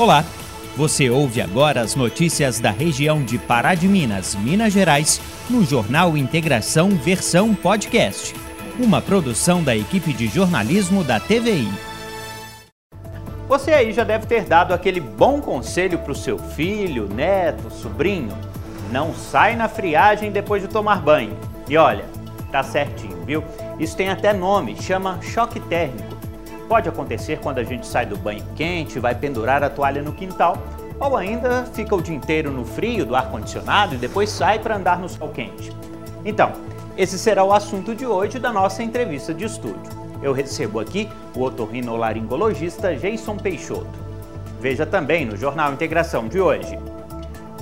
Olá, você ouve agora as notícias da região de Pará de Minas, Minas Gerais, no Jornal Integração Versão Podcast, uma produção da equipe de jornalismo da TVI. Você aí já deve ter dado aquele bom conselho para o seu filho, neto, sobrinho. Não sai na friagem depois de tomar banho. E olha, tá certinho, viu? Isso tem até nome, chama choque térmico. Pode acontecer quando a gente sai do banho quente, vai pendurar a toalha no quintal, ou ainda fica o dia inteiro no frio do ar-condicionado e depois sai para andar no sol quente. Então, esse será o assunto de hoje da nossa entrevista de estúdio. Eu recebo aqui o otorrinolaringologista Jason Peixoto. Veja também no Jornal Integração de hoje.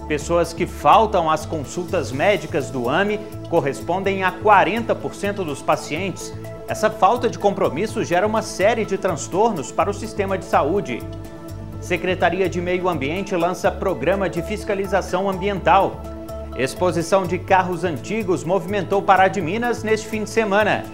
Pessoas que faltam às consultas médicas do AME correspondem a 40% dos pacientes essa falta de compromisso gera uma série de transtornos para o sistema de saúde. Secretaria de Meio Ambiente lança programa de fiscalização ambiental. Exposição de carros antigos movimentou Pará de Minas neste fim de semana.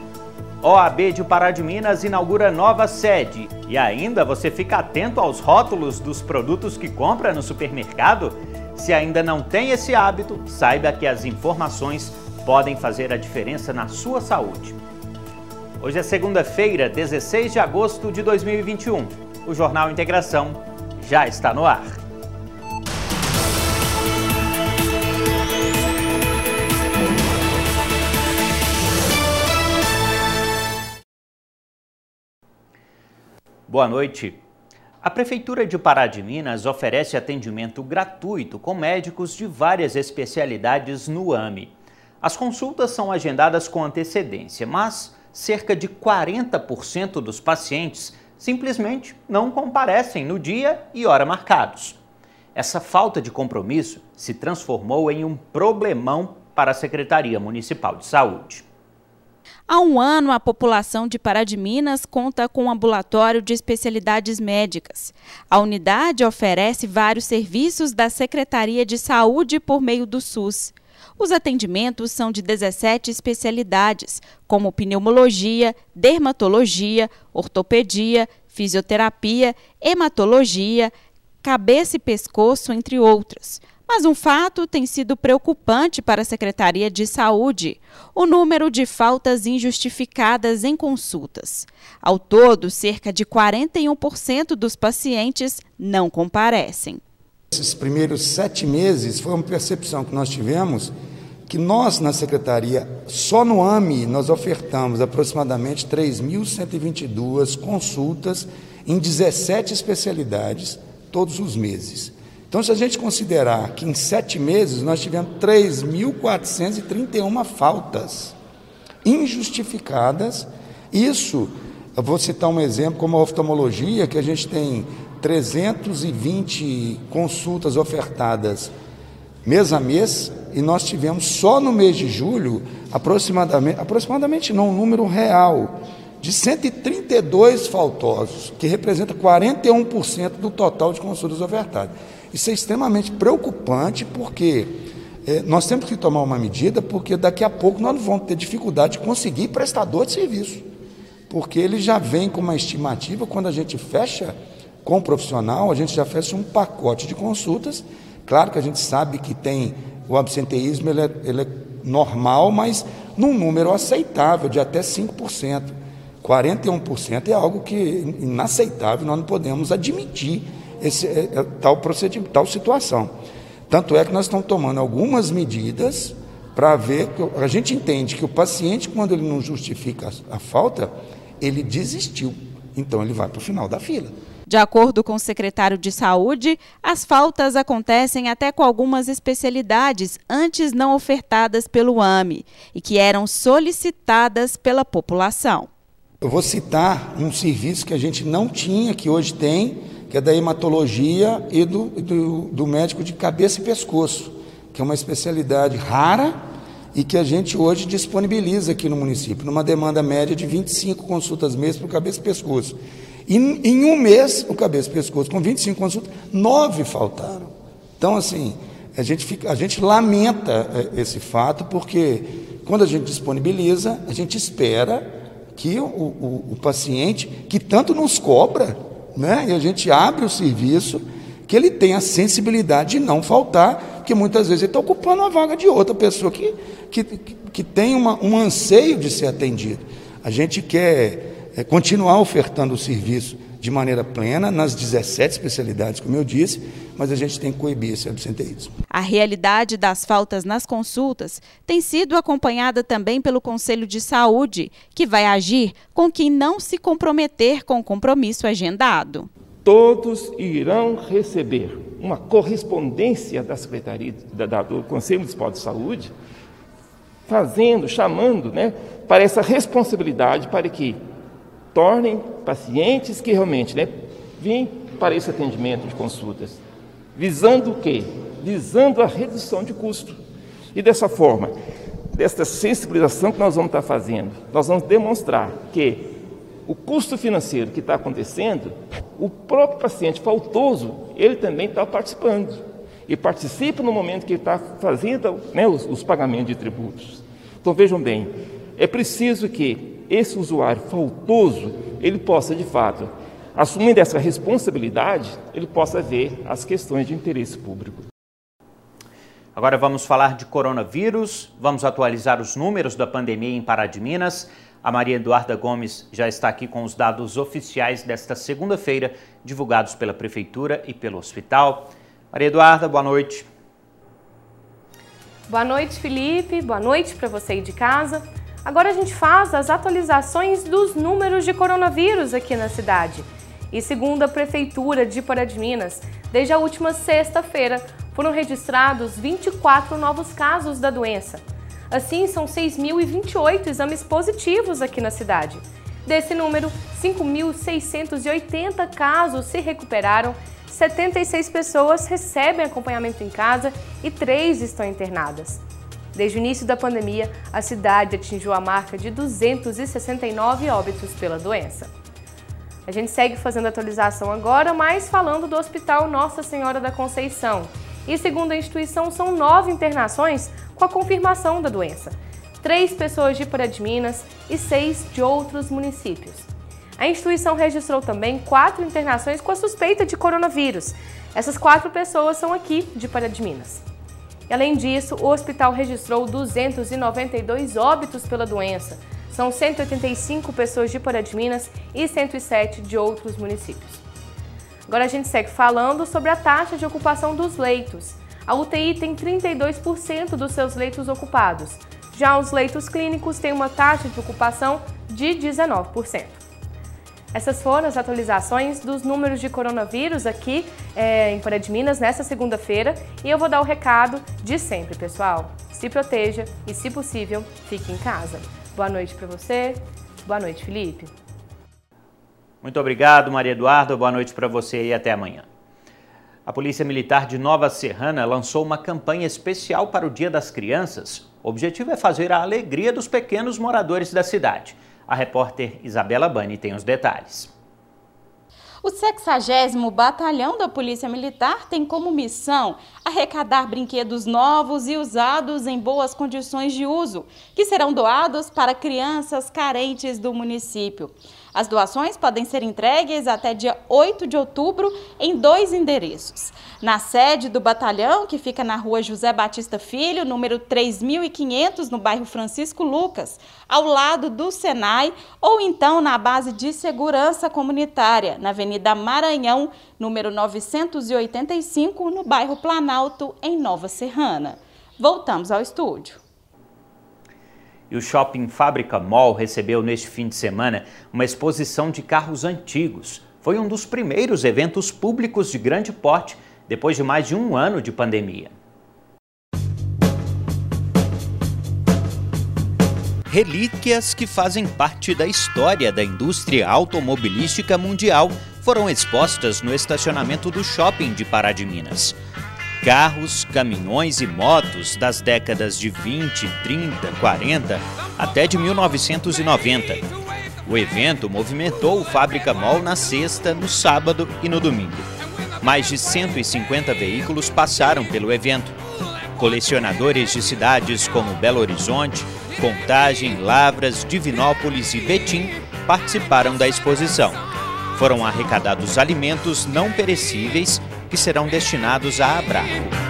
OAB de Pará de Minas inaugura nova sede. E ainda você fica atento aos rótulos dos produtos que compra no supermercado? Se ainda não tem esse hábito, saiba que as informações podem fazer a diferença na sua saúde. Hoje é segunda-feira, 16 de agosto de 2021. O Jornal Integração já está no ar. Boa noite. A Prefeitura de Pará de Minas oferece atendimento gratuito com médicos de várias especialidades no AME. As consultas são agendadas com antecedência, mas cerca de 40% dos pacientes simplesmente não comparecem no dia e hora marcados. Essa falta de compromisso se transformou em um problemão para a Secretaria Municipal de Saúde. Há um ano, a população de Pará de Minas conta com um ambulatório de especialidades médicas. A unidade oferece vários serviços da Secretaria de Saúde por meio do SUS. Os atendimentos são de 17 especialidades, como pneumologia, dermatologia, ortopedia, fisioterapia, hematologia, cabeça e pescoço, entre outras. Mas um fato tem sido preocupante para a Secretaria de Saúde: o número de faltas injustificadas em consultas. Ao todo, cerca de 41% dos pacientes não comparecem. Esses primeiros sete meses foi uma percepção que nós tivemos que nós, na secretaria, só no AME, nós ofertamos aproximadamente 3.122 consultas em 17 especialidades todos os meses. Então, se a gente considerar que em sete meses nós tivemos 3.431 faltas injustificadas, isso, eu vou citar um exemplo como a oftalmologia, que a gente tem 320 consultas ofertadas mês a mês, e nós tivemos só no mês de julho aproximadamente, aproximadamente não, um número real de 132 faltosos, que representa 41% do total de consultas ofertadas. Isso é extremamente preocupante porque é, nós temos que tomar uma medida, porque daqui a pouco nós vamos ter dificuldade de conseguir prestador de serviço, porque ele já vem com uma estimativa quando a gente fecha com o profissional, a gente já fez um pacote de consultas. Claro que a gente sabe que tem o absenteísmo, ele é, ele é normal, mas num número aceitável, de até 5%. 41% é algo que inaceitável, nós não podemos admitir esse, é, é, tal, procedimento, tal situação. Tanto é que nós estamos tomando algumas medidas para ver, a gente entende que o paciente, quando ele não justifica a, a falta, ele desistiu. Então ele vai para o final da fila. De acordo com o secretário de Saúde, as faltas acontecem até com algumas especialidades antes não ofertadas pelo AME e que eram solicitadas pela população. Eu vou citar um serviço que a gente não tinha, que hoje tem, que é da hematologia e do, do, do médico de cabeça e pescoço, que é uma especialidade rara e que a gente hoje disponibiliza aqui no município, numa demanda média de 25 consultas mês para o cabeça e pescoço. E em um mês, o cabeça e pescoço, com 25 consultas, nove faltaram. Então, assim, a gente, fica, a gente lamenta é, esse fato, porque quando a gente disponibiliza, a gente espera que o, o, o paciente, que tanto nos cobra, né, e a gente abre o serviço, que ele tenha a sensibilidade de não faltar, porque muitas vezes ele está ocupando a vaga de outra pessoa que, que, que tem uma, um anseio de ser atendido. A gente quer é, continuar ofertando o serviço de maneira plena nas 17 especialidades, como eu disse, mas a gente tem que coibir esse absenteísmo. A realidade das faltas nas consultas tem sido acompanhada também pelo Conselho de Saúde, que vai agir com quem não se comprometer com o compromisso agendado. Todos irão receber uma correspondência da Secretaria da, da, do Conselho Municipal de Saúde, fazendo, chamando né, para essa responsabilidade para que tornem pacientes que realmente né, vêm para esse atendimento de consultas, visando o quê? Visando a redução de custo. E dessa forma, desta sensibilização que nós vamos estar fazendo, nós vamos demonstrar que o custo financeiro que está acontecendo, o próprio paciente faltoso, ele também está participando. E participa no momento que ele está fazendo né, os, os pagamentos de tributos. Então vejam bem, é preciso que esse usuário faltoso, ele possa de fato, assumindo essa responsabilidade, ele possa ver as questões de interesse público. Agora vamos falar de coronavírus, vamos atualizar os números da pandemia em Pará de Minas. A Maria Eduarda Gomes já está aqui com os dados oficiais desta segunda-feira, divulgados pela Prefeitura e pelo hospital. Maria Eduarda, boa noite. Boa noite, Felipe. Boa noite para você aí de casa. Agora a gente faz as atualizações dos números de coronavírus aqui na cidade. E segundo a Prefeitura de Pará de Minas, desde a última sexta-feira foram registrados 24 novos casos da doença. Assim, são 6.028 exames positivos aqui na cidade. Desse número, 5.680 casos se recuperaram, 76 pessoas recebem acompanhamento em casa e 3 estão internadas. Desde o início da pandemia, a cidade atingiu a marca de 269 óbitos pela doença. A gente segue fazendo atualização agora, mas falando do Hospital Nossa Senhora da Conceição. E segundo a instituição, são nove internações com a confirmação da doença. Três pessoas de Pará de Minas e seis de outros municípios. A instituição registrou também quatro internações com a suspeita de coronavírus. Essas quatro pessoas são aqui de Pará de Minas. Além disso, o hospital registrou 292 óbitos pela doença. São 185 pessoas de Pará de Minas e 107 de outros municípios. Agora a gente segue falando sobre a taxa de ocupação dos leitos. A UTI tem 32% dos seus leitos ocupados. Já os leitos clínicos têm uma taxa de ocupação de 19%. Essas foram as atualizações dos números de coronavírus aqui é, em Pará de Minas nesta segunda-feira e eu vou dar o recado de sempre, pessoal. Se proteja e, se possível, fique em casa. Boa noite para você. Boa noite, Felipe. Muito obrigado, Maria Eduarda. Boa noite para você e até amanhã. A Polícia Militar de Nova Serrana lançou uma campanha especial para o Dia das Crianças. O objetivo é fazer a alegria dos pequenos moradores da cidade. A repórter Isabela Bani tem os detalhes. O 60 Batalhão da Polícia Militar tem como missão arrecadar brinquedos novos e usados em boas condições de uso, que serão doados para crianças carentes do município. As doações podem ser entregues até dia 8 de outubro em dois endereços. Na sede do batalhão, que fica na rua José Batista Filho, número 3500, no bairro Francisco Lucas, ao lado do Senai, ou então na base de segurança comunitária, na Avenida Maranhão, número 985, no bairro Planalto, em Nova Serrana. Voltamos ao estúdio. E o Shopping Fábrica Mall recebeu neste fim de semana uma exposição de carros antigos. Foi um dos primeiros eventos públicos de grande porte depois de mais de um ano de pandemia. Relíquias que fazem parte da história da indústria automobilística mundial foram expostas no estacionamento do shopping de Pará de Minas carros, caminhões e motos das décadas de 20, 30, 40 até de 1990. O evento movimentou o Fábrica Mall na sexta, no sábado e no domingo. Mais de 150 veículos passaram pelo evento. Colecionadores de cidades como Belo Horizonte, Contagem, Lavras, Divinópolis e Betim participaram da exposição. Foram arrecadados alimentos não perecíveis que serão destinados a Abraco.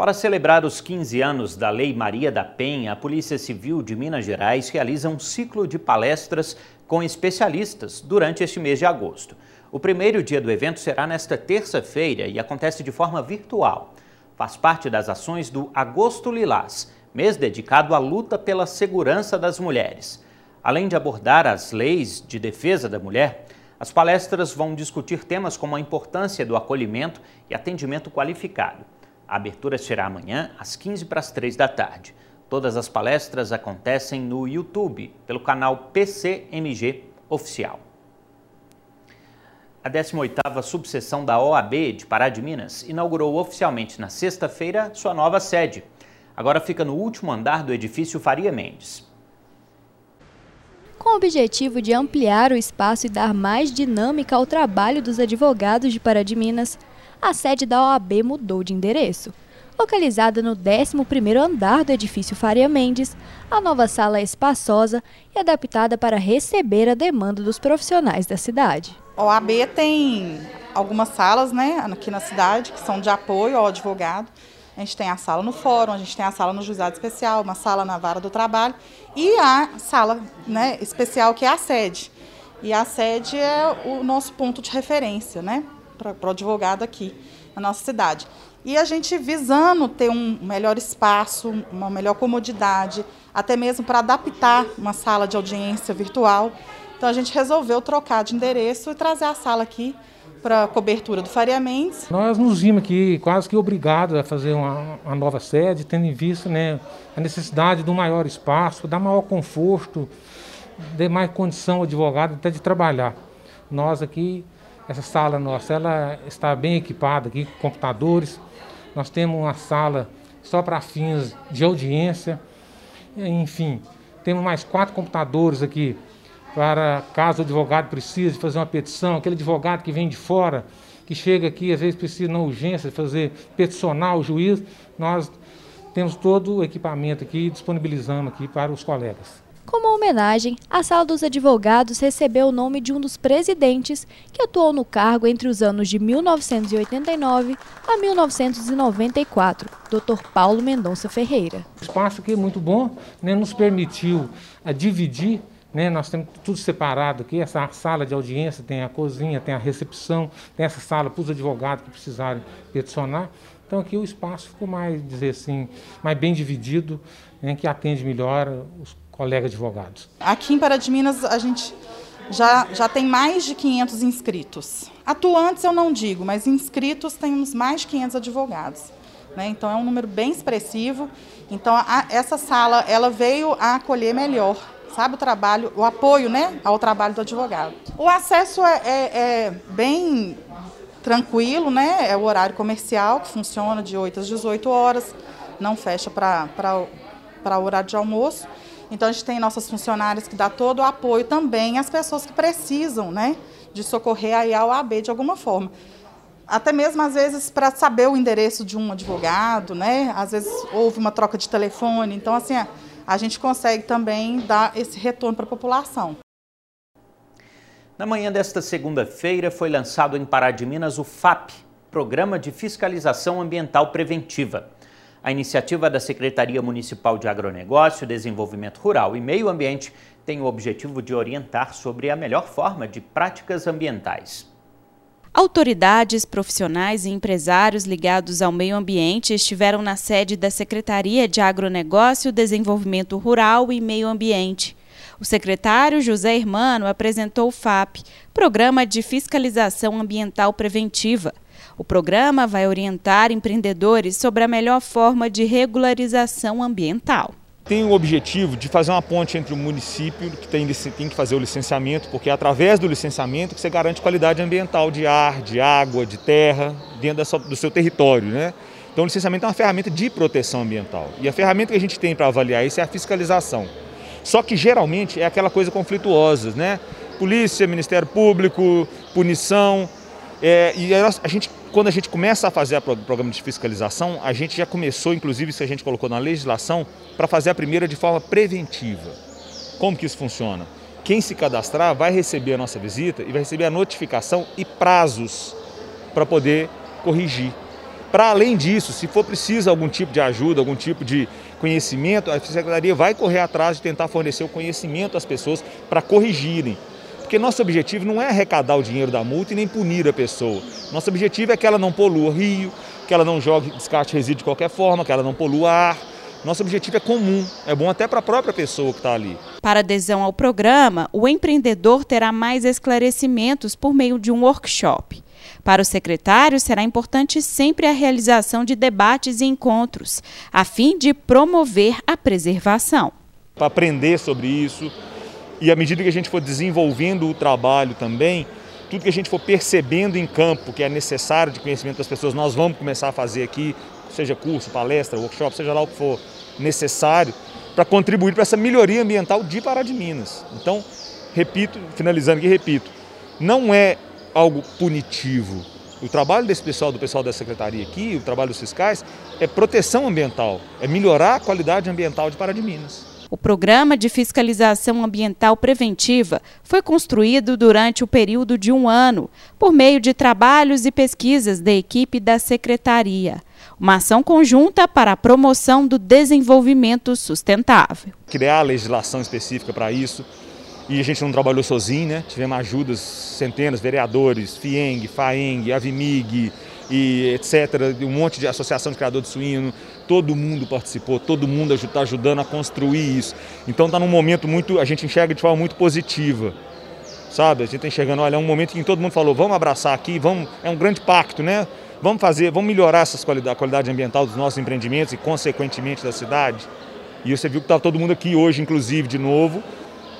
Para celebrar os 15 anos da Lei Maria da Penha, a Polícia Civil de Minas Gerais realiza um ciclo de palestras com especialistas durante este mês de agosto. O primeiro dia do evento será nesta terça-feira e acontece de forma virtual. Faz parte das ações do Agosto Lilás, mês dedicado à luta pela segurança das mulheres. Além de abordar as leis de defesa da mulher, as palestras vão discutir temas como a importância do acolhimento e atendimento qualificado. A abertura será amanhã, às 15 para as 3 da tarde. Todas as palestras acontecem no YouTube, pelo canal PCMG Oficial. A 18ª subseção da OAB de Pará de Minas inaugurou oficialmente na sexta-feira sua nova sede. Agora fica no último andar do edifício Faria Mendes. Com o objetivo de ampliar o espaço e dar mais dinâmica ao trabalho dos advogados de Pará de Minas, a sede da OAB mudou de endereço. Localizada no 11º andar do edifício Faria Mendes, a nova sala é espaçosa e adaptada para receber a demanda dos profissionais da cidade. OAB tem algumas salas né, aqui na cidade que são de apoio ao advogado. A gente tem a sala no fórum, a gente tem a sala no juizado especial, uma sala na vara do trabalho e a sala né, especial que é a sede. E a sede é o nosso ponto de referência, né? para o advogado aqui na nossa cidade. E a gente visando ter um melhor espaço, uma melhor comodidade, até mesmo para adaptar uma sala de audiência virtual. Então a gente resolveu trocar de endereço e trazer a sala aqui para a cobertura do Faria Mendes. Nós nos vimos aqui quase que obrigados a fazer uma, uma, nova sede, tendo em vista né, a necessidade de um maior espaço, dar maior conforto, de mais condição ao advogado até de trabalhar. Nós aqui essa sala nossa, ela está bem equipada aqui com computadores. Nós temos uma sala só para fins de audiência. Enfim, temos mais quatro computadores aqui para caso o advogado precise fazer uma petição, aquele advogado que vem de fora, que chega aqui, às vezes precisa na urgência fazer peticionar o juiz, nós temos todo o equipamento aqui e disponibilizamos aqui para os colegas. Como homenagem, a Sala dos Advogados recebeu o nome de um dos presidentes que atuou no cargo entre os anos de 1989 a 1994, Dr. Paulo Mendonça Ferreira. O espaço aqui é muito bom, né, nos permitiu a dividir né, nós temos tudo separado aqui, essa sala de audiência, tem a cozinha, tem a recepção, tem essa sala para os advogados que precisarem peticionar. Então aqui o espaço ficou mais, dizer assim, mais bem dividido, né, que atende melhor os colegas advogados. Aqui em Pará de Minas a gente já, já tem mais de 500 inscritos. Atuantes eu não digo, mas inscritos temos mais de 500 advogados. Né? Então é um número bem expressivo. Então a, essa sala ela veio a acolher melhor, sabe o trabalho, o apoio, né, ao trabalho do advogado. O acesso é, é, é bem tranquilo, né? É o horário comercial que funciona de 8 às 18 horas, não fecha para o horário de almoço. Então a gente tem nossas funcionárias que dá todo o apoio também às pessoas que precisam, né, de socorrer aí ao AB de alguma forma. Até mesmo às vezes para saber o endereço de um advogado, né? Às vezes houve uma troca de telefone, então assim, a gente consegue também dar esse retorno para a população. Na manhã desta segunda-feira foi lançado em Pará de Minas o FAP, Programa de Fiscalização Ambiental Preventiva. A iniciativa da Secretaria Municipal de Agronegócio, Desenvolvimento Rural e Meio Ambiente tem o objetivo de orientar sobre a melhor forma de práticas ambientais. Autoridades, profissionais e empresários ligados ao meio ambiente estiveram na sede da Secretaria de Agronegócio, Desenvolvimento Rural e Meio Ambiente. O secretário José Hermano apresentou o FAP, Programa de Fiscalização Ambiental Preventiva. O programa vai orientar empreendedores sobre a melhor forma de regularização ambiental. Tem o objetivo de fazer uma ponte entre o município, que tem, tem que fazer o licenciamento, porque é através do licenciamento que você garante qualidade ambiental de ar, de água, de terra, dentro sua, do seu território. Né? Então, o licenciamento é uma ferramenta de proteção ambiental. E a ferramenta que a gente tem para avaliar isso é a fiscalização. Só que geralmente é aquela coisa conflituosa, né? Polícia, Ministério Público, punição. É, e a gente, quando a gente começa a fazer o programa de fiscalização, a gente já começou, inclusive isso a gente colocou na legislação, para fazer a primeira de forma preventiva. Como que isso funciona? Quem se cadastrar vai receber a nossa visita e vai receber a notificação e prazos para poder corrigir. Para além disso, se for preciso algum tipo de ajuda, algum tipo de conhecimento, a Secretaria vai correr atrás de tentar fornecer o conhecimento às pessoas para corrigirem. Porque nosso objetivo não é arrecadar o dinheiro da multa e nem punir a pessoa. Nosso objetivo é que ela não polua o rio, que ela não jogue descarte resíduo de qualquer forma, que ela não polua ar. Nosso objetivo é comum, é bom até para a própria pessoa que está ali. Para adesão ao programa, o empreendedor terá mais esclarecimentos por meio de um workshop. Para o secretário, será importante sempre a realização de debates e encontros, a fim de promover a preservação. Para aprender sobre isso e à medida que a gente for desenvolvendo o trabalho também, tudo que a gente for percebendo em campo que é necessário de conhecimento das pessoas, nós vamos começar a fazer aqui, seja curso, palestra, workshop, seja lá o que for necessário, para contribuir para essa melhoria ambiental de Pará de Minas. Então, repito, finalizando aqui, repito, não é algo punitivo. O trabalho desse pessoal, do pessoal da secretaria aqui, o trabalho dos fiscais, é proteção ambiental, é melhorar a qualidade ambiental de Pará de Minas. O programa de fiscalização ambiental preventiva foi construído durante o período de um ano, por meio de trabalhos e pesquisas da equipe da Secretaria. Uma ação conjunta para a promoção do desenvolvimento sustentável. Criar legislação específica para isso, e a gente não trabalhou sozinho, né? Tivemos ajudas, centenas, vereadores, FIENG, FAENG, AVMIG e etc. Um monte de associação de criador de suíno. Todo mundo participou, todo mundo está ajudando a construir isso. Então está num momento muito, a gente enxerga de forma muito positiva. Sabe? A gente está enxergando, olha, é um momento em que todo mundo falou, vamos abraçar aqui, vamos, é um grande pacto, né? Vamos fazer, vamos melhorar essas qualidade, a qualidade ambiental dos nossos empreendimentos e, consequentemente, da cidade. E você viu que está todo mundo aqui hoje, inclusive, de novo,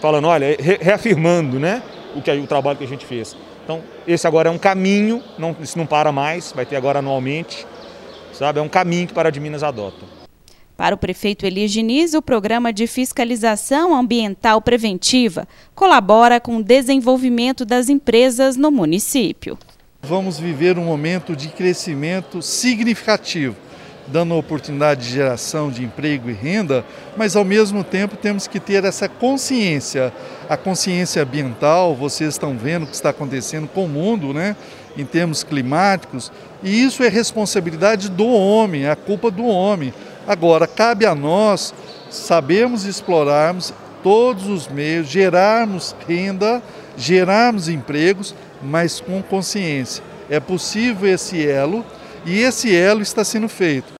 falando, olha, reafirmando né, o, que, o trabalho que a gente fez. Então, esse agora é um caminho, não, isso não para mais, vai ter agora anualmente, sabe? É um caminho que Pará de Minas adota. Para o prefeito Elias Diniz, o programa de fiscalização ambiental preventiva colabora com o desenvolvimento das empresas no município. Vamos viver um momento de crescimento significativo dando oportunidade de geração de emprego e renda, mas ao mesmo tempo temos que ter essa consciência, a consciência ambiental, vocês estão vendo o que está acontecendo com o mundo, né? Em termos climáticos, e isso é responsabilidade do homem, é a culpa do homem. Agora, cabe a nós sabermos explorarmos todos os meios, gerarmos renda, gerarmos empregos, mas com consciência. É possível esse elo e esse elo está sendo feito.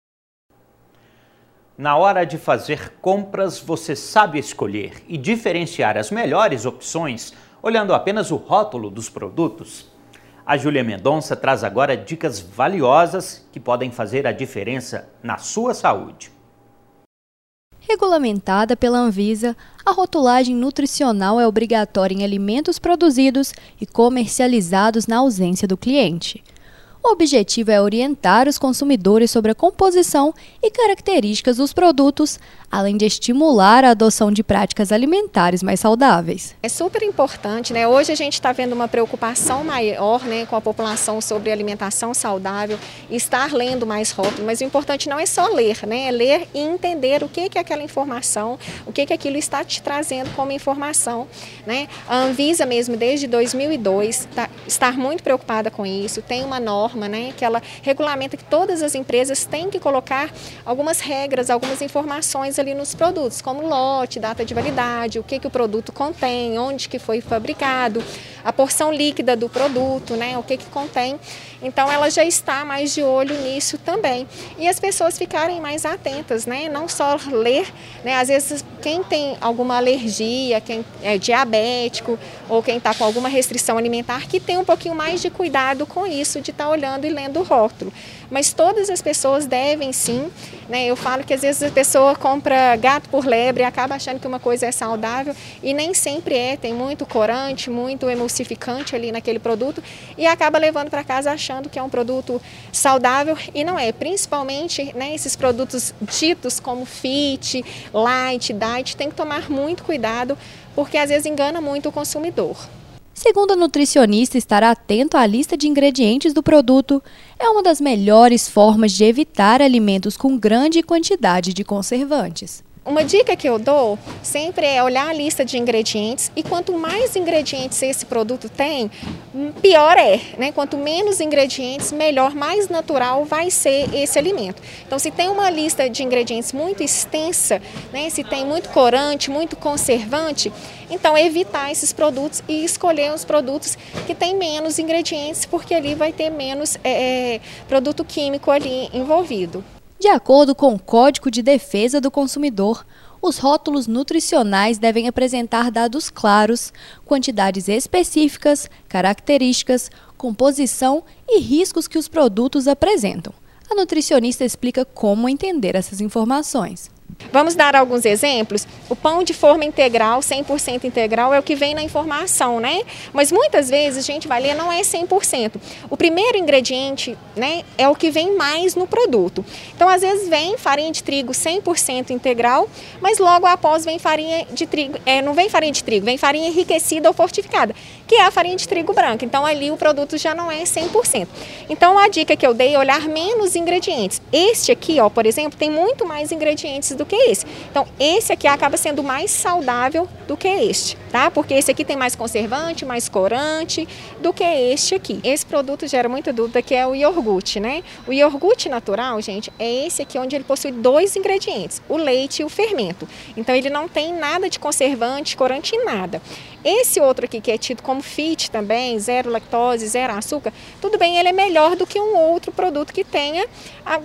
Na hora de fazer compras, você sabe escolher e diferenciar as melhores opções olhando apenas o rótulo dos produtos? A Júlia Mendonça traz agora dicas valiosas que podem fazer a diferença na sua saúde. Regulamentada pela Anvisa, a rotulagem nutricional é obrigatória em alimentos produzidos e comercializados na ausência do cliente. O objetivo é orientar os consumidores sobre a composição e características dos produtos, além de estimular a adoção de práticas alimentares mais saudáveis. É super importante, né? Hoje a gente está vendo uma preocupação maior né, com a população sobre alimentação saudável, estar lendo mais rótulos, mas o importante não é só ler, né? É ler e entender o que, que é aquela informação, o que, que aquilo está te trazendo como informação. Né? A Anvisa mesmo, desde 2002, tá, está muito preocupada com isso, tem uma norma né, que ela regulamenta que todas as empresas têm que colocar algumas regras, algumas informações ali nos produtos, como lote, data de validade, o que, que o produto contém, onde que foi fabricado, a porção líquida do produto, né, o que, que contém. Então ela já está mais de olho nisso também. E as pessoas ficarem mais atentas, né, não só ler, né, às vezes quem tem alguma alergia, quem é diabético ou quem está com alguma restrição alimentar, que tem um pouquinho mais de cuidado com isso, de estar tá olhando e lendo o rótulo. Mas todas as pessoas devem sim, né, eu falo que às vezes a pessoa compra gato por lebre acaba achando que uma coisa é saudável e nem sempre é, tem muito corante, muito emulsificante emulsificante ali naquele produto e acaba levando para casa achando que é um produto saudável e não é. Principalmente né, esses produtos ditos como fit, light, diet, tem que tomar muito cuidado porque às vezes engana muito o consumidor. Segundo a nutricionista, estar atento à lista de ingredientes do produto é uma das melhores formas de evitar alimentos com grande quantidade de conservantes. Uma dica que eu dou sempre é olhar a lista de ingredientes e quanto mais ingredientes esse produto tem, pior é, né? Quanto menos ingredientes, melhor, mais natural vai ser esse alimento. Então, se tem uma lista de ingredientes muito extensa, né? Se tem muito corante, muito conservante, então evitar esses produtos e escolher os produtos que têm menos ingredientes, porque ali vai ter menos é, produto químico ali envolvido. De acordo com o Código de Defesa do Consumidor, os rótulos nutricionais devem apresentar dados claros, quantidades específicas, características, composição e riscos que os produtos apresentam. A nutricionista explica como entender essas informações. Vamos dar alguns exemplos. O pão de forma integral, 100% integral, é o que vem na informação, né? Mas muitas vezes gente vai ler, não é 100%. O primeiro ingrediente, né, é o que vem mais no produto. Então, às vezes vem farinha de trigo 100% integral, mas logo após vem farinha de trigo, é, não vem farinha de trigo, vem farinha enriquecida ou fortificada, que é a farinha de trigo branca. Então, ali o produto já não é 100%. Então, a dica que eu dei é olhar menos ingredientes. Este aqui, ó, por exemplo, tem muito mais ingredientes do que esse. Então, esse aqui acaba sendo mais saudável do que este, tá? Porque esse aqui tem mais conservante, mais corante do que este aqui. Esse produto gera muita dúvida que é o iogurte, né? O iogurte natural, gente, é esse aqui onde ele possui dois ingredientes, o leite e o fermento. Então, ele não tem nada de conservante, corante e nada. Esse outro aqui que é tido como fit também, zero lactose, zero açúcar, tudo bem, ele é melhor do que um outro produto que tenha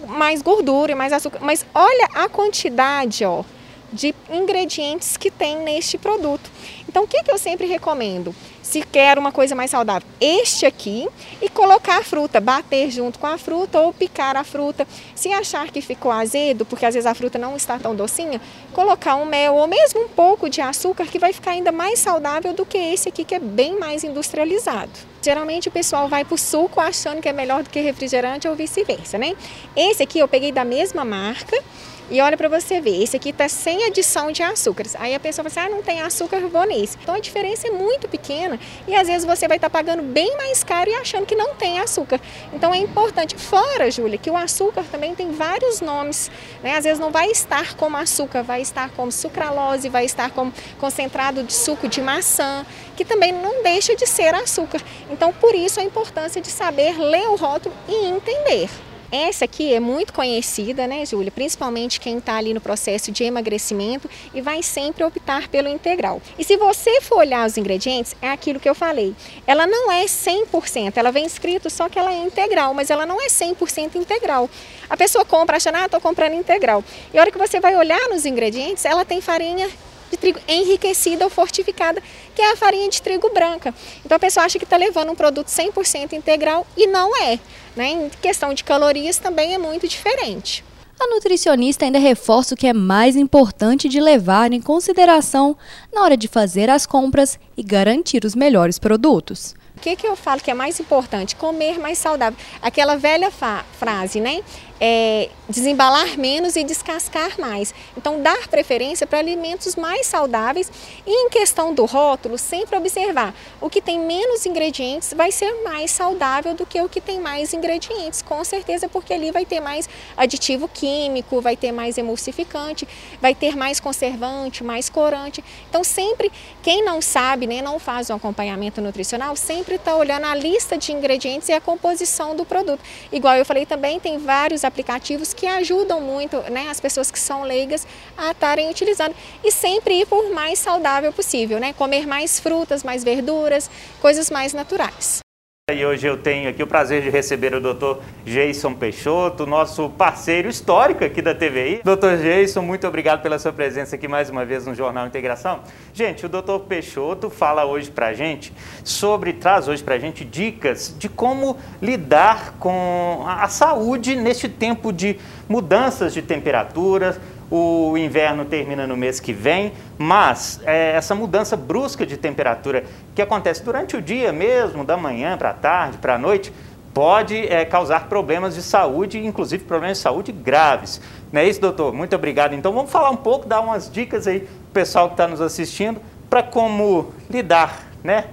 mais gordura e mais açúcar. Mas olha a quantidade, ó, de ingredientes que tem neste produto. Então, o que, que eu sempre recomendo? Se quer uma coisa mais saudável, este aqui e colocar a fruta, bater junto com a fruta ou picar a fruta. Se achar que ficou azedo, porque às vezes a fruta não está tão docinha, colocar um mel ou mesmo um pouco de açúcar que vai ficar ainda mais saudável do que esse aqui que é bem mais industrializado. Geralmente o pessoal vai para o suco achando que é melhor do que refrigerante ou vice-versa, né? Esse aqui eu peguei da mesma marca e olha para você ver, esse aqui está sem adição de açúcares. Aí a pessoa fala assim, ah, não tem açúcar, vou nesse. Então a diferença é muito pequena e às vezes você vai estar tá pagando bem mais caro e achando que não tem açúcar. Então é importante, fora, Júlia, que o açúcar também tem vários nomes. Né? Às vezes não vai estar como açúcar, vai estar como sucralose, vai estar como concentrado de suco de maçã, que também não deixa de ser açúcar. Então por isso a importância de saber ler o rótulo e entender. Essa aqui é muito conhecida, né, Júlia? Principalmente quem está ali no processo de emagrecimento e vai sempre optar pelo integral. E se você for olhar os ingredientes, é aquilo que eu falei. Ela não é 100%, ela vem escrito só que ela é integral, mas ela não é 100% integral. A pessoa compra achando, ah, estou comprando integral. E a hora que você vai olhar nos ingredientes, ela tem farinha de trigo enriquecida ou fortificada, que é a farinha de trigo branca. Então a pessoa acha que está levando um produto 100% integral e não é. Né? Em questão de calorias também é muito diferente. A nutricionista ainda reforça o que é mais importante de levar em consideração na hora de fazer as compras e garantir os melhores produtos. O que, que eu falo que é mais importante? Comer mais saudável. Aquela velha frase, né? É, desembalar menos e descascar mais. Então, dar preferência para alimentos mais saudáveis e, em questão do rótulo, sempre observar o que tem menos ingredientes vai ser mais saudável do que o que tem mais ingredientes, com certeza, porque ali vai ter mais aditivo químico, vai ter mais emulsificante, vai ter mais conservante, mais corante. Então, sempre, quem não sabe, né, não faz um acompanhamento nutricional, sempre está olhando a lista de ingredientes e a composição do produto. Igual eu falei também, tem vários aplicativos que ajudam muito né, as pessoas que são leigas a estarem utilizando e sempre ir por mais saudável possível, né? Comer mais frutas, mais verduras, coisas mais naturais. E hoje eu tenho aqui o prazer de receber o Dr. Jason Peixoto, nosso parceiro histórico aqui da TVI. Dr. Jason, muito obrigado pela sua presença aqui mais uma vez no Jornal Integração. Gente, o Dr. Peixoto fala hoje pra gente sobre, traz hoje pra gente dicas de como lidar com a saúde neste tempo de mudanças de temperaturas, o inverno termina no mês que vem, mas é, essa mudança brusca de temperatura que acontece durante o dia mesmo, da manhã para a tarde, para a noite, pode é, causar problemas de saúde, inclusive problemas de saúde graves. Não é isso, doutor? Muito obrigado. Então vamos falar um pouco, dar umas dicas aí para o pessoal que está nos assistindo para como lidar, né?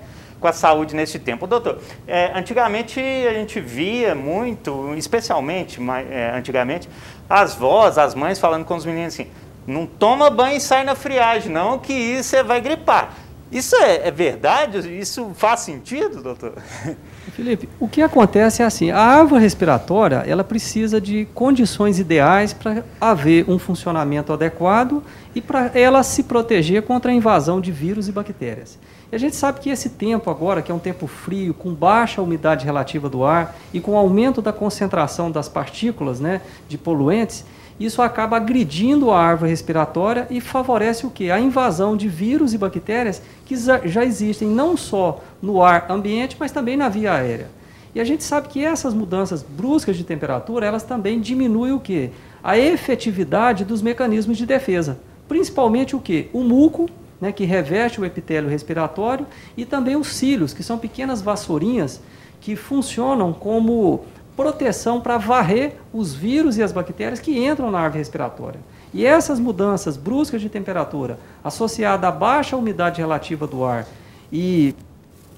com a saúde nesse tempo. Doutor, é, antigamente a gente via muito, especialmente é, antigamente, as vós, as mães falando com os meninos assim, não toma banho e sai na friagem não, que isso você vai gripar. Isso é, é verdade? Isso faz sentido, doutor? Felipe, o que acontece é assim, a árvore respiratória, ela precisa de condições ideais para haver um funcionamento adequado e para ela se proteger contra a invasão de vírus e bactérias. E a gente sabe que esse tempo agora, que é um tempo frio, com baixa umidade relativa do ar e com aumento da concentração das partículas né, de poluentes, isso acaba agredindo a árvore respiratória e favorece o que? A invasão de vírus e bactérias que já existem não só no ar ambiente, mas também na via aérea. E a gente sabe que essas mudanças bruscas de temperatura, elas também diminuem o que? A efetividade dos mecanismos de defesa. Principalmente o que? O muco, né, que reveste o epitélio respiratório, e também os cílios, que são pequenas vassourinhas que funcionam como proteção para varrer os vírus e as bactérias que entram na árvore respiratória. E essas mudanças bruscas de temperatura, associada à baixa umidade relativa do ar e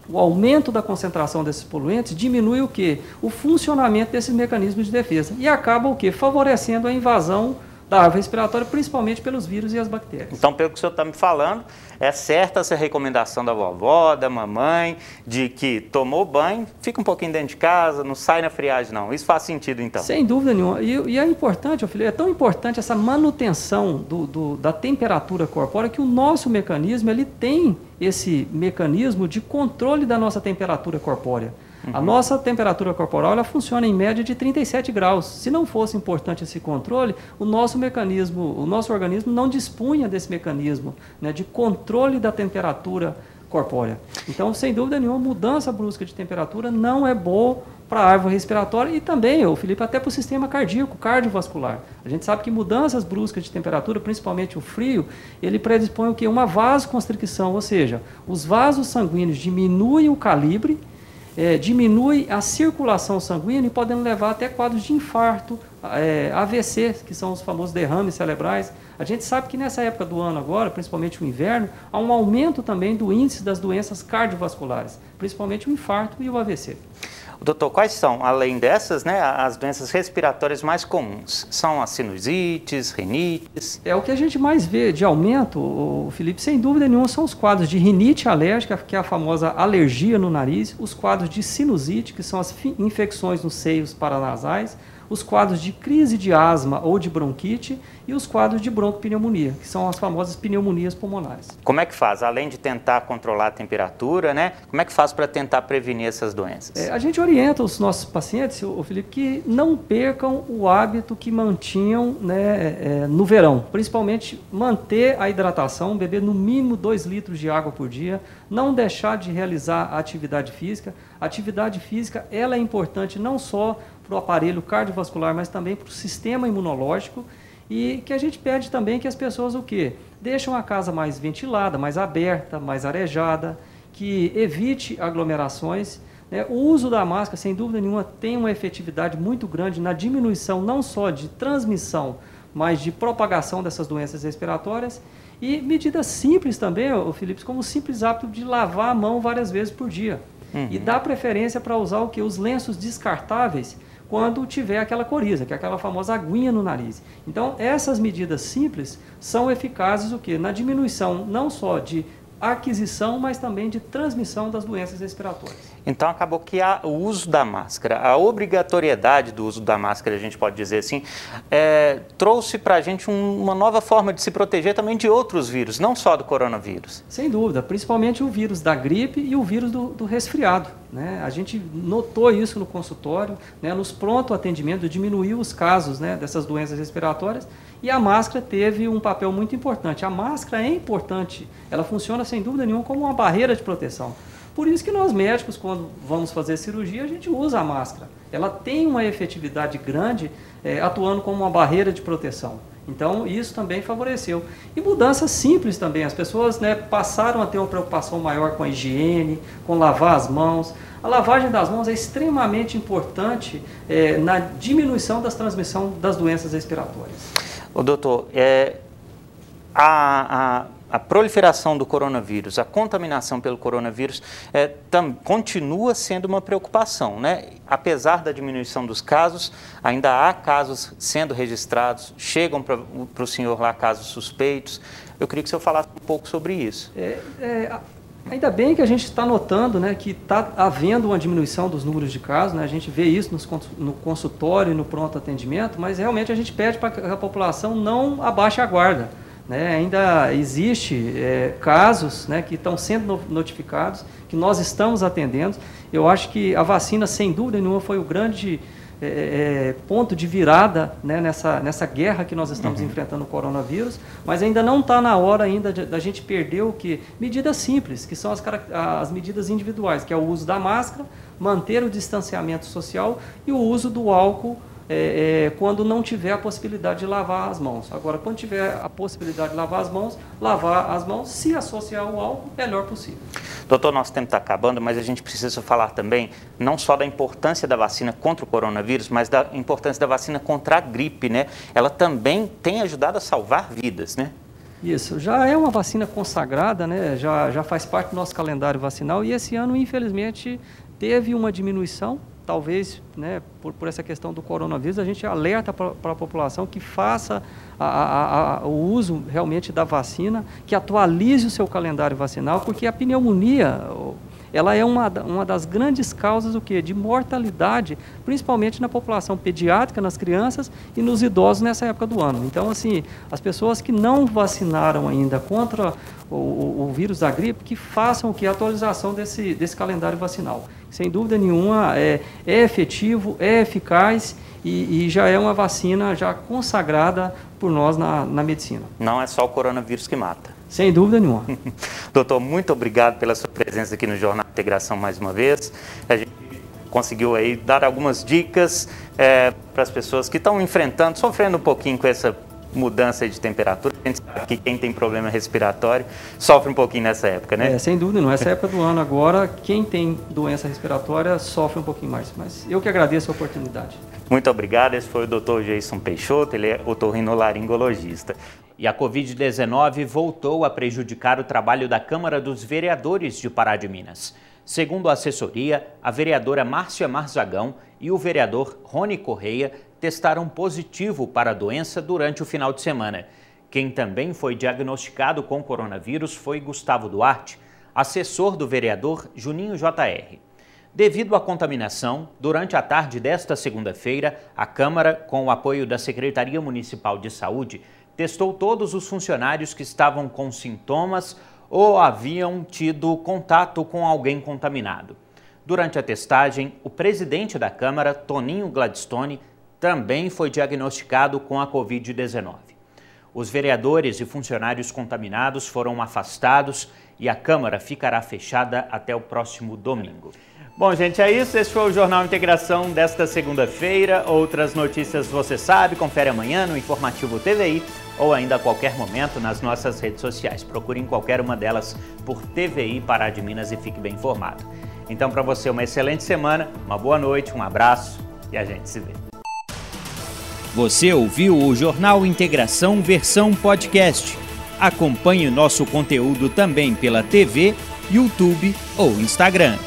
o aumento da concentração desses poluentes diminui o que? O funcionamento desses mecanismos de defesa e acaba o que? Favorecendo a invasão da árvore respiratória, principalmente pelos vírus e as bactérias. Então, pelo que o senhor está me falando, é certa essa recomendação da vovó, da mamãe, de que tomou banho, fica um pouquinho dentro de casa, não sai na friagem, não. Isso faz sentido, então? Sem dúvida nenhuma. E, e é importante, filho, é tão importante essa manutenção do, do, da temperatura corpórea que o nosso mecanismo ele tem esse mecanismo de controle da nossa temperatura corpórea. A nossa temperatura corporal ela funciona em média de 37 graus. Se não fosse importante esse controle, o nosso mecanismo, o nosso organismo não dispunha desse mecanismo né, de controle da temperatura corpórea. Então, sem dúvida nenhuma, mudança brusca de temperatura não é boa para a árvore respiratória e também, o Felipe, até para o sistema cardíaco, cardiovascular. A gente sabe que mudanças bruscas de temperatura, principalmente o frio, ele predispõe o que? Uma vasoconstricção, ou seja, os vasos sanguíneos diminuem o calibre é, diminui a circulação sanguínea e podendo levar até quadros de infarto, é, AVC, que são os famosos derrames cerebrais. A gente sabe que nessa época do ano agora, principalmente o inverno, há um aumento também do índice das doenças cardiovasculares, principalmente o infarto e o AVC. Doutor, quais são, além dessas, né, as doenças respiratórias mais comuns? São as sinusites, rinites? É o que a gente mais vê de aumento, Felipe, sem dúvida nenhuma, são os quadros de rinite alérgica, que é a famosa alergia no nariz, os quadros de sinusite, que são as infecções nos seios paranasais, os quadros de crise de asma ou de bronquite e os quadros de broncopneumonia, que são as famosas pneumonias pulmonares. Como é que faz? Além de tentar controlar a temperatura, né? Como é que faz para tentar prevenir essas doenças? É, a gente orienta os nossos pacientes, o Felipe, que não percam o hábito que mantinham né, é, no verão, principalmente manter a hidratação, beber no mínimo 2 litros de água por dia, não deixar de realizar a atividade física. A atividade física ela é importante não só para o aparelho cardiovascular, mas também para o sistema imunológico e que a gente pede também que as pessoas o quê? Deixam a casa mais ventilada, mais aberta, mais arejada, que evite aglomerações. Né? O uso da máscara, sem dúvida nenhuma, tem uma efetividade muito grande na diminuição não só de transmissão, mas de propagação dessas doenças respiratórias. E medidas simples também, o Felipe, como o simples hábito de lavar a mão várias vezes por dia. Uhum. E dar preferência para usar o que? Os lenços descartáveis quando tiver aquela coriza, que é aquela famosa aguinha no nariz. Então, essas medidas simples são eficazes o quê? Na diminuição não só de aquisição, mas também de transmissão das doenças respiratórias. Então acabou que a, o uso da máscara, a obrigatoriedade do uso da máscara, a gente pode dizer assim, é, trouxe para a gente um, uma nova forma de se proteger também de outros vírus, não só do coronavírus. Sem dúvida, principalmente o vírus da gripe e o vírus do, do resfriado. Né? A gente notou isso no consultório, né? nos pronto atendimento, diminuiu os casos né, dessas doenças respiratórias e a máscara teve um papel muito importante. A máscara é importante, ela funciona sem dúvida nenhuma como uma barreira de proteção. Por isso que nós médicos, quando vamos fazer cirurgia, a gente usa a máscara. Ela tem uma efetividade grande é, atuando como uma barreira de proteção. Então, isso também favoreceu. E mudanças simples também. As pessoas né, passaram a ter uma preocupação maior com a higiene, com lavar as mãos. A lavagem das mãos é extremamente importante é, na diminuição da transmissão das doenças respiratórias. O doutor, é, a, a a proliferação do coronavírus, a contaminação pelo coronavírus, é, tam, continua sendo uma preocupação. Né? Apesar da diminuição dos casos, ainda há casos sendo registrados, chegam para o senhor lá casos suspeitos. Eu queria que o senhor falasse um pouco sobre isso. É, é, ainda bem que a gente está notando né, que está havendo uma diminuição dos números de casos, né? a gente vê isso nos, no consultório e no pronto atendimento, mas realmente a gente pede para que a população não abaixe a guarda né, ainda existe é, casos né, que estão sendo notificados, que nós estamos atendendo. Eu acho que a vacina, sem dúvida nenhuma, foi o grande é, é, ponto de virada né, nessa, nessa guerra que nós estamos uhum. enfrentando o coronavírus, mas ainda não está na hora ainda da gente perder o que? Medidas simples, que são as, as medidas individuais, que é o uso da máscara, manter o distanciamento social e o uso do álcool é, é, quando não tiver a possibilidade de lavar as mãos. Agora, quando tiver a possibilidade de lavar as mãos, lavar as mãos, se associar o álcool, melhor possível. Doutor, nosso tempo está acabando, mas a gente precisa falar também não só da importância da vacina contra o coronavírus, mas da importância da vacina contra a gripe, né? Ela também tem ajudado a salvar vidas, né? Isso, já é uma vacina consagrada, né? já, já faz parte do nosso calendário vacinal e esse ano, infelizmente, teve uma diminuição talvez, né, por, por essa questão do coronavírus, a gente alerta para a população que faça a, a, a, o uso realmente da vacina, que atualize o seu calendário vacinal, porque a pneumonia, ela é uma, uma das grandes causas o quê? de mortalidade, principalmente na população pediátrica, nas crianças e nos idosos nessa época do ano. Então, assim, as pessoas que não vacinaram ainda contra o, o, o vírus da gripe, que façam o que? A atualização desse, desse calendário vacinal. Sem dúvida nenhuma, é, é efetivo, é eficaz e, e, já é uma vacina já consagrada por nós na, na medicina. Não é só o coronavírus que mata. Sem dúvida nenhuma. Doutor, muito obrigado pela sua presença aqui no Jornal Integração mais uma vez. A gente conseguiu aí dar algumas dicas é, para as pessoas que estão enfrentando, sofrendo um pouquinho com essa mudança de temperatura. A gente sabe que quem tem problema respiratório sofre um pouquinho nessa época, né? É, sem dúvida, não. Essa época do ano agora, quem tem doença respiratória sofre um pouquinho mais. Mas eu que agradeço a oportunidade. Muito obrigado. Esse foi o Dr. Jason Peixoto, ele é otorrinolaringologista. E a Covid-19 voltou a prejudicar o trabalho da Câmara dos Vereadores de Pará de Minas. Segundo a assessoria, a vereadora Márcia Marzagão e o vereador Rony Correia testaram positivo para a doença durante o final de semana. Quem também foi diagnosticado com coronavírus foi Gustavo Duarte, assessor do vereador Juninho JR. Devido à contaminação, durante a tarde desta segunda-feira, a Câmara, com o apoio da Secretaria Municipal de Saúde, testou todos os funcionários que estavam com sintomas ou haviam tido contato com alguém contaminado. Durante a testagem, o presidente da Câmara, Toninho Gladstone, também foi diagnosticado com a Covid-19. Os vereadores e funcionários contaminados foram afastados e a Câmara ficará fechada até o próximo domingo. Bom, gente, é isso. Esse foi o Jornal Integração desta segunda-feira. Outras notícias você sabe, confere amanhã no Informativo TVI ou ainda a qualquer momento nas nossas redes sociais. Procure em qualquer uma delas por TVI Pará de Minas e fique bem informado. Então, para você, uma excelente semana, uma boa noite, um abraço e a gente se vê. Você ouviu o Jornal Integração versão podcast. Acompanhe nosso conteúdo também pela TV, YouTube ou Instagram.